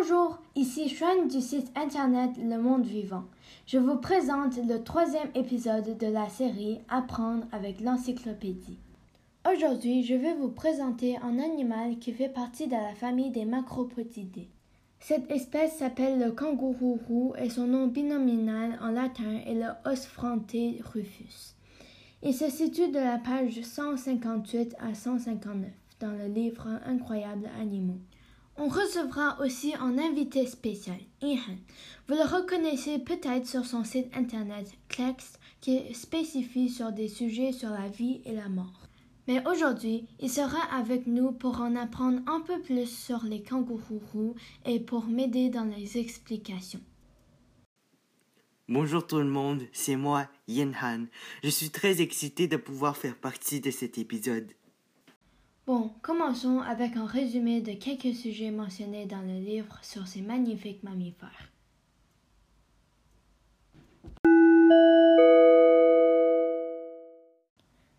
Bonjour, ici Xuan du site internet Le Monde Vivant. Je vous présente le troisième épisode de la série Apprendre avec l'encyclopédie. Aujourd'hui, je vais vous présenter un animal qui fait partie de la famille des macropodidés. Cette espèce s'appelle le kangourou roux et son nom binominal en latin est le Osphronte rufus. Il se situe de la page 158 à 159 dans le livre Incroyables animaux. On recevra aussi un invité spécial, Ihan. Vous le reconnaissez peut-être sur son site internet Klex qui spécifie sur des sujets sur la vie et la mort. Mais aujourd'hui, il sera avec nous pour en apprendre un peu plus sur les kangourous et pour m'aider dans les explications. Bonjour tout le monde, c'est moi, Yin Han. Je suis très excité de pouvoir faire partie de cet épisode. Bon, commençons avec un résumé de quelques sujets mentionnés dans le livre sur ces magnifiques mammifères.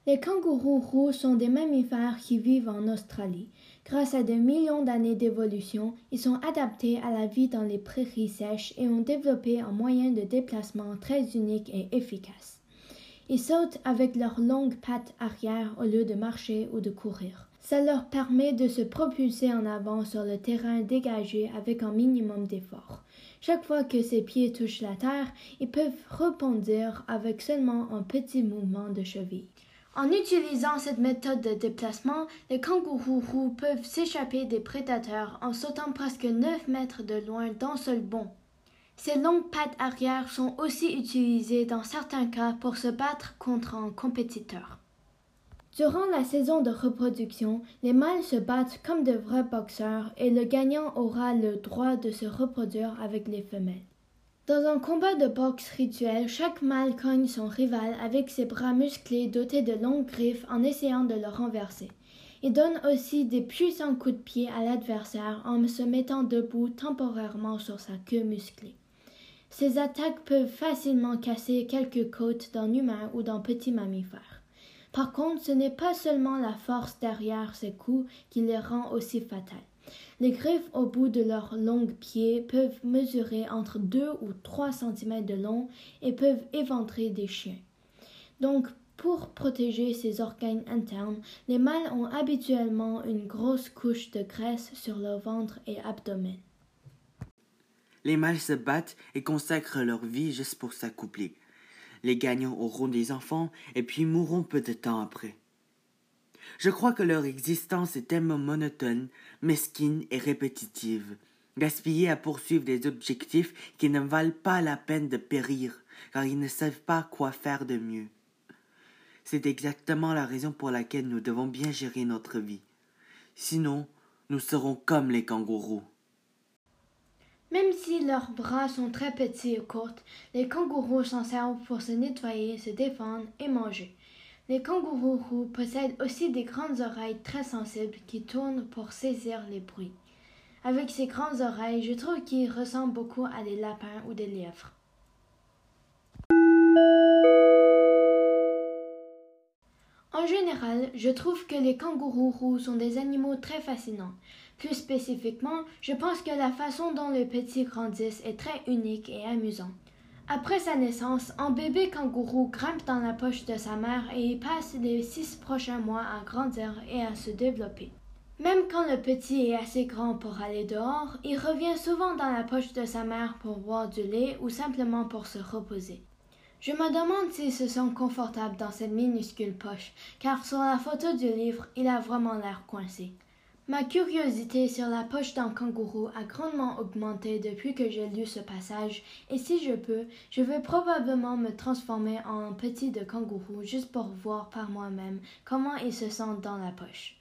Les kangourous roux sont des mammifères qui vivent en Australie. Grâce à des millions d'années d'évolution, ils sont adaptés à la vie dans les prairies sèches et ont développé un moyen de déplacement très unique et efficace. Ils sautent avec leurs longues pattes arrière au lieu de marcher ou de courir. Ça leur permet de se propulser en avant sur le terrain dégagé avec un minimum d'effort. Chaque fois que ses pieds touchent la terre, ils peuvent rebondir avec seulement un petit mouvement de cheville. En utilisant cette méthode de déplacement, les kangourous roux peuvent s'échapper des prédateurs en sautant presque 9 mètres de loin d'un seul bond. Ces longues pattes arrière sont aussi utilisées dans certains cas pour se battre contre un compétiteur. Durant la saison de reproduction, les mâles se battent comme de vrais boxeurs et le gagnant aura le droit de se reproduire avec les femelles. Dans un combat de boxe rituel, chaque mâle cogne son rival avec ses bras musclés dotés de longues griffes en essayant de le renverser. Il donne aussi des puissants coups de pied à l'adversaire en se mettant debout temporairement sur sa queue musclée. Ces attaques peuvent facilement casser quelques côtes d'un humain ou d'un petit mammifère. Par contre, ce n'est pas seulement la force derrière ces coups qui les rend aussi fatales. Les griffes au bout de leurs longs pieds peuvent mesurer entre 2 ou 3 cm de long et peuvent éventrer des chiens. Donc, pour protéger ces organes internes, les mâles ont habituellement une grosse couche de graisse sur leur ventre et abdomen. Les mâles se battent et consacrent leur vie juste pour s'accoupler. Les gagnants auront des enfants et puis mourront peu de temps après. Je crois que leur existence est tellement monotone, mesquine et répétitive, gaspillée à poursuivre des objectifs qui ne valent pas la peine de périr, car ils ne savent pas quoi faire de mieux. C'est exactement la raison pour laquelle nous devons bien gérer notre vie. Sinon, nous serons comme les kangourous. Même si leurs bras sont très petits et courts, les kangourous s'en servent pour se nettoyer, se défendre et manger. Les kangourous possèdent aussi des grandes oreilles très sensibles qui tournent pour saisir les bruits. Avec ces grandes oreilles, je trouve qu'ils ressemblent beaucoup à des lapins ou des lièvres. En général, je trouve que les kangourous sont des animaux très fascinants. Plus spécifiquement, je pense que la façon dont les petits grandissent est très unique et amusante. Après sa naissance, un bébé kangourou grimpe dans la poche de sa mère et y passe les six prochains mois à grandir et à se développer. Même quand le petit est assez grand pour aller dehors, il revient souvent dans la poche de sa mère pour boire du lait ou simplement pour se reposer. Je me demande s'il se sent confortable dans cette minuscule poche, car sur la photo du livre, il a vraiment l'air coincé. Ma curiosité sur la poche d'un kangourou a grandement augmenté depuis que j'ai lu ce passage, et si je peux, je vais probablement me transformer en petit de kangourou juste pour voir par moi-même comment il se sent dans la poche.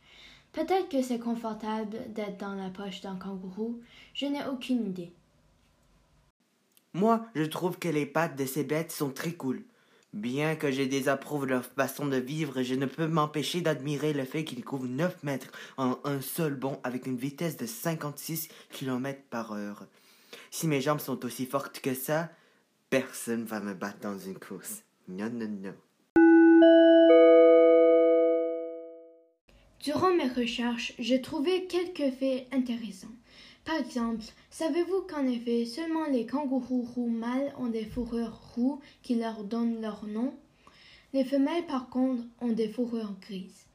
Peut-être que c'est confortable d'être dans la poche d'un kangourou, je n'ai aucune idée. Moi, je trouve que les pattes de ces bêtes sont très cool. Bien que je désapprouve leur façon de vivre, je ne peux m'empêcher d'admirer le fait qu'ils couvrent 9 mètres en un seul bond avec une vitesse de 56 km par heure. Si mes jambes sont aussi fortes que ça, personne va me battre dans une course. Non, non, non. Durant mes recherches, j'ai trouvé quelques faits intéressants. Par exemple, savez-vous qu'en effet, seulement les kangourous roux mâles ont des fourrures roux qui leur donnent leur nom? Les femelles, par contre, ont des fourrures grises.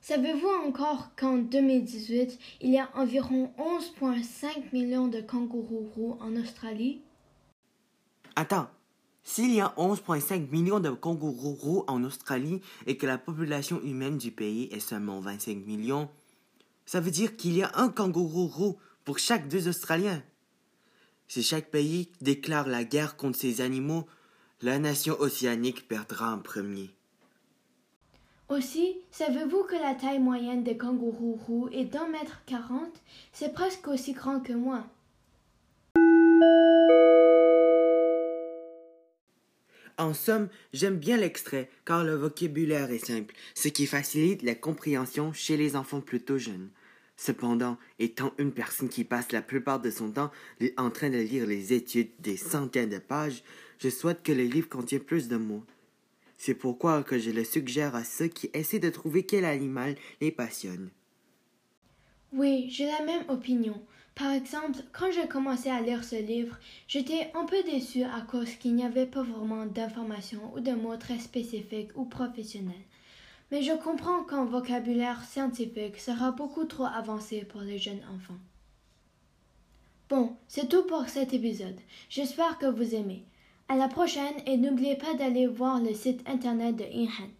Savez-vous encore qu'en 2018, il y a environ 11,5 millions de kangourous roux en Australie? Attends, s'il y a 11,5 millions de kangourous roux en Australie et que la population humaine du pays est seulement 25 millions, ça veut dire qu'il y a un kangourou roux pour chaque deux Australiens. Si chaque pays déclare la guerre contre ces animaux, la nation océanique perdra en premier. Aussi, savez-vous que la taille moyenne des kangourous roux est d'un mètre quarante? C'est presque aussi grand que moi. En somme, j'aime bien l'extrait car le vocabulaire est simple, ce qui facilite la compréhension chez les enfants plutôt jeunes. Cependant, étant une personne qui passe la plupart de son temps en train de lire les études des centaines de pages, je souhaite que le livre contienne plus de mots. C'est pourquoi je le suggère à ceux qui essaient de trouver quel animal les passionne. Oui, j'ai la même opinion. Par exemple, quand j'ai commencé à lire ce livre, j'étais un peu déçue à cause qu'il n'y avait pas vraiment d'informations ou de mots très spécifiques ou professionnels. Mais je comprends qu'un vocabulaire scientifique sera beaucoup trop avancé pour les jeunes enfants. Bon, c'est tout pour cet épisode. J'espère que vous aimez. À la prochaine et n'oubliez pas d'aller voir le site internet de Inhan.